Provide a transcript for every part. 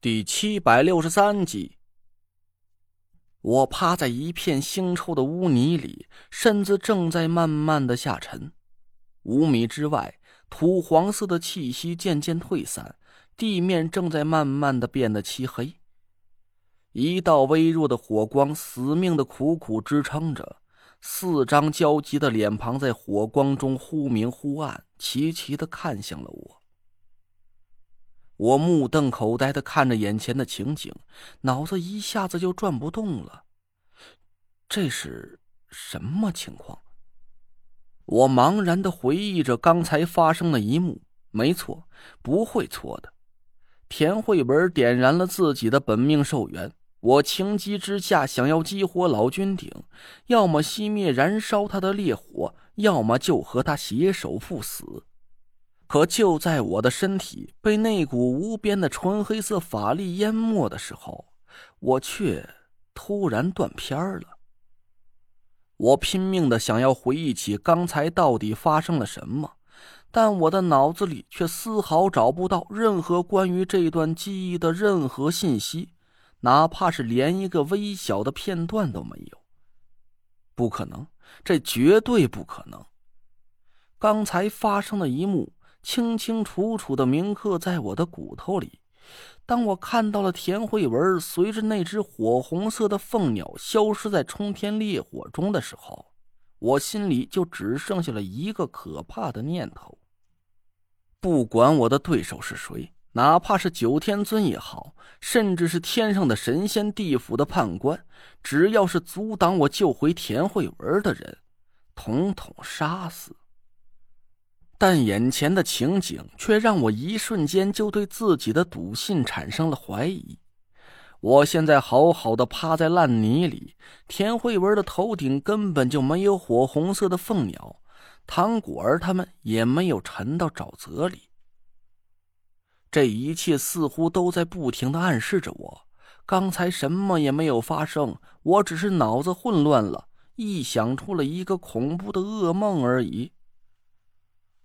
第七百六十三集，我趴在一片腥臭的污泥里，身子正在慢慢的下沉。五米之外，土黄色的气息渐渐退散，地面正在慢慢的变得漆黑。一道微弱的火光死命的苦苦支撑着，四张焦急的脸庞在火光中忽明忽暗，齐齐的看向了我。我目瞪口呆的看着眼前的情景，脑子一下子就转不动了。这是什么情况？我茫然的回忆着刚才发生的一幕。没错，不会错的。田慧文点燃了自己的本命寿元，我情急之下想要激活老君鼎，要么熄灭燃烧他的烈火，要么就和他携手赴死。可就在我的身体被那股无边的纯黑色法力淹没的时候，我却突然断片了。我拼命的想要回忆起刚才到底发生了什么，但我的脑子里却丝毫找不到任何关于这段记忆的任何信息，哪怕是连一个微小的片段都没有。不可能，这绝对不可能！刚才发生的一幕。清清楚楚的铭刻在我的骨头里。当我看到了田慧文随着那只火红色的凤鸟消失在冲天烈火中的时候，我心里就只剩下了一个可怕的念头：不管我的对手是谁，哪怕是九天尊也好，甚至是天上的神仙、地府的判官，只要是阻挡我救回田慧文的人，统统杀死。但眼前的情景却让我一瞬间就对自己的笃信产生了怀疑。我现在好好的趴在烂泥里，田慧文的头顶根本就没有火红色的凤鸟，唐果儿他们也没有沉到沼泽里。这一切似乎都在不停的暗示着我，刚才什么也没有发生，我只是脑子混乱了，臆想出了一个恐怖的噩梦而已。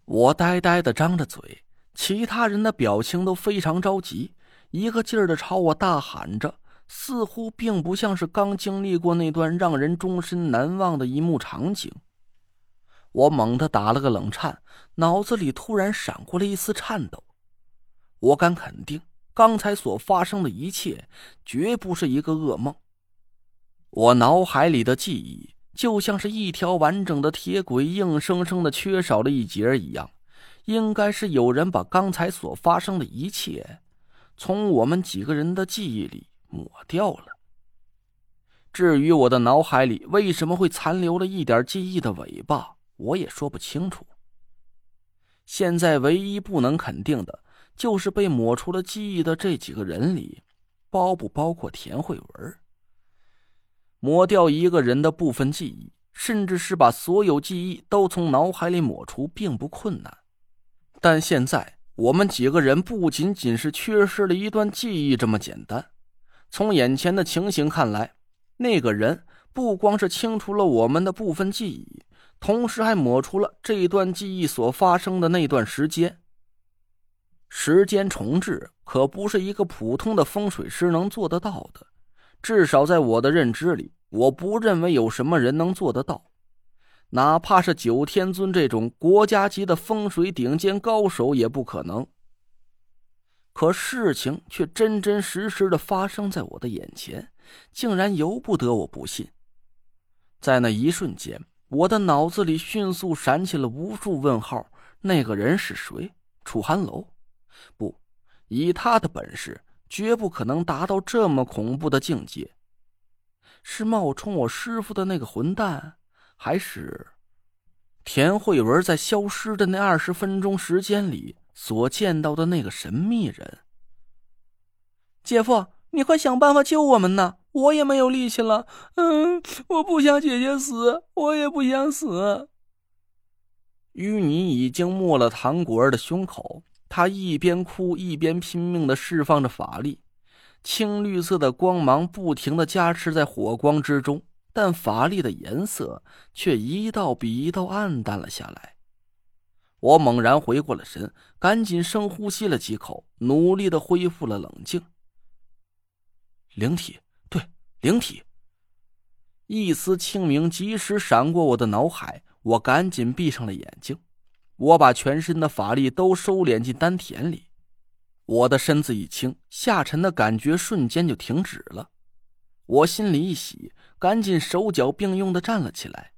我呆呆的张着嘴，其他人的表情都非常着急，一个劲儿的朝我大喊着，似乎并不像是刚经历过那段让人终身难忘的一幕场景。我猛地打了个冷颤，脑子里突然闪过了一丝颤抖。我敢肯定，刚才所发生的一切绝不是一个噩梦。我脑海里的记忆。就像是一条完整的铁轨，硬生生的缺少了一节一样，应该是有人把刚才所发生的一切，从我们几个人的记忆里抹掉了。至于我的脑海里为什么会残留了一点记忆的尾巴，我也说不清楚。现在唯一不能肯定的，就是被抹除了记忆的这几个人里，包不包括田慧文？抹掉一个人的部分记忆，甚至是把所有记忆都从脑海里抹除，并不困难。但现在我们几个人不仅仅是缺失了一段记忆这么简单。从眼前的情形看来，那个人不光是清除了我们的部分记忆，同时还抹除了这段记忆所发生的那段时间。时间重置可不是一个普通的风水师能做得到的。至少在我的认知里，我不认为有什么人能做得到，哪怕是九天尊这种国家级的风水顶尖高手也不可能。可事情却真真实实的发生在我的眼前，竟然由不得我不信。在那一瞬间，我的脑子里迅速闪起了无数问号：那个人是谁？楚寒楼？不，以他的本事。绝不可能达到这么恐怖的境界。是冒充我师傅的那个混蛋，还是田慧文在消失的那二十分钟时间里所见到的那个神秘人？姐夫，你快想办法救我们呐！我也没有力气了。嗯，我不想姐姐死，我也不想死。淤泥已经没了唐果儿的胸口。他一边哭一边拼命的释放着法力，青绿色的光芒不停的加持在火光之中，但法力的颜色却一道比一道暗淡了下来。我猛然回过了神，赶紧深呼吸了几口，努力的恢复了冷静。灵体，对，灵体。一丝清明及时闪过我的脑海，我赶紧闭上了眼睛。我把全身的法力都收敛进丹田里，我的身子一轻，下沉的感觉瞬间就停止了。我心里一喜，赶紧手脚并用的站了起来。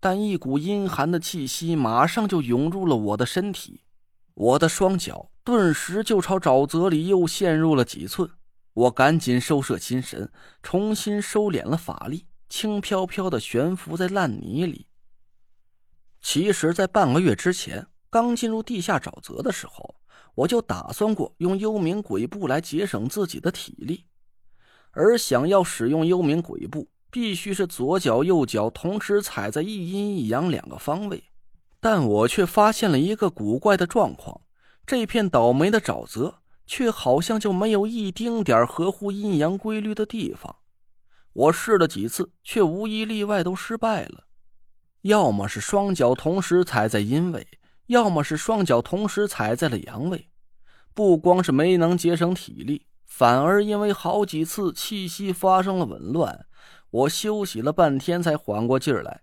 但一股阴寒的气息马上就涌入了我的身体，我的双脚顿时就朝沼泽里又陷入了几寸。我赶紧收摄心神，重新收敛了法力，轻飘飘的悬浮在烂泥里。其实，在半个月之前，刚进入地下沼泽的时候，我就打算过用幽冥鬼步来节省自己的体力，而想要使用幽冥鬼步。必须是左脚、右脚同时踩在一阴一阳两个方位，但我却发现了一个古怪的状况：这片倒霉的沼泽却好像就没有一丁点合乎阴阳规律的地方。我试了几次，却无一例外都失败了。要么是双脚同时踩在阴位，要么是双脚同时踩在了阳位。不光是没能节省体力，反而因为好几次气息发生了紊乱。我休息了半天才缓过劲儿来。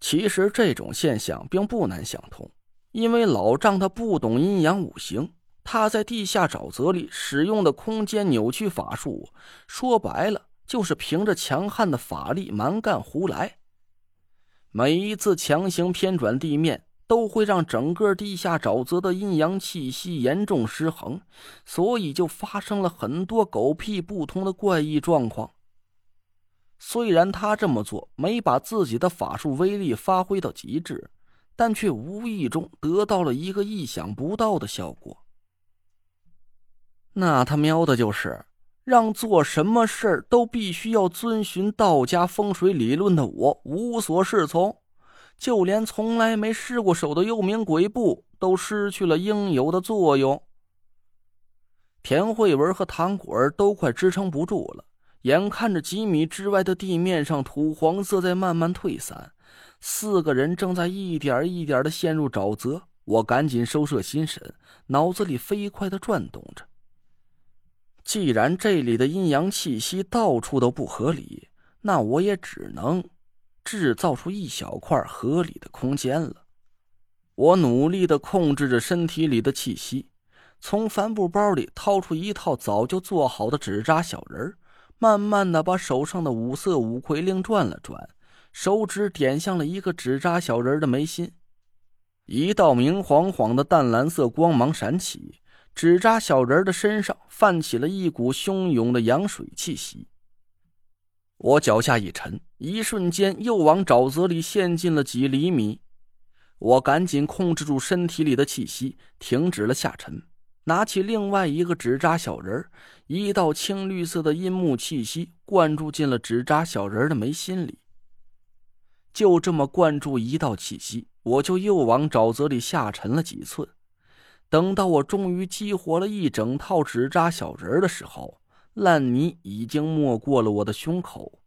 其实这种现象并不难想通，因为老丈他不懂阴阳五行，他在地下沼泽里使用的空间扭曲法术，说白了就是凭着强悍的法力蛮干胡来。每一次强行偏转地面，都会让整个地下沼泽的阴阳气息严重失衡，所以就发生了很多狗屁不通的怪异状况。虽然他这么做没把自己的法术威力发挥到极致，但却无意中得到了一个意想不到的效果。那他喵的，就是让做什么事儿都必须要遵循道家风水理论的我无所适从，就连从来没失过手的幽冥鬼步都失去了应有的作用。田慧文和唐果儿都快支撑不住了。眼看着几米之外的地面上土黄色在慢慢退散，四个人正在一点一点的陷入沼泽。我赶紧收摄心神，脑子里飞快的转动着。既然这里的阴阳气息到处都不合理，那我也只能制造出一小块合理的空间了。我努力的控制着身体里的气息，从帆布包里掏出一套早就做好的纸扎小人。慢慢的把手上的五色五魁令转了转，手指点向了一个纸扎小人的眉心，一道明晃晃的淡蓝色光芒闪起，纸扎小人的身上泛起了一股汹涌的阳水气息。我脚下一沉，一瞬间又往沼泽里陷进了几厘米，我赶紧控制住身体里的气息，停止了下沉。拿起另外一个纸扎小人一道青绿色的阴木气息灌注进了纸扎小人的眉心里。就这么灌注一道气息，我就又往沼泽里下沉了几寸。等到我终于激活了一整套纸扎小人的时候，烂泥已经没过了我的胸口，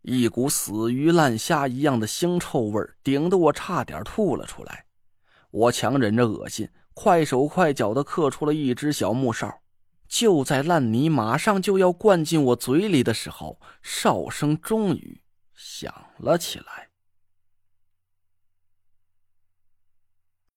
一股死鱼烂虾一样的腥臭味顶得我差点吐了出来。我强忍着恶心。快手快脚的刻出了一只小木哨，就在烂泥马上就要灌进我嘴里的时候，哨声终于响了起来。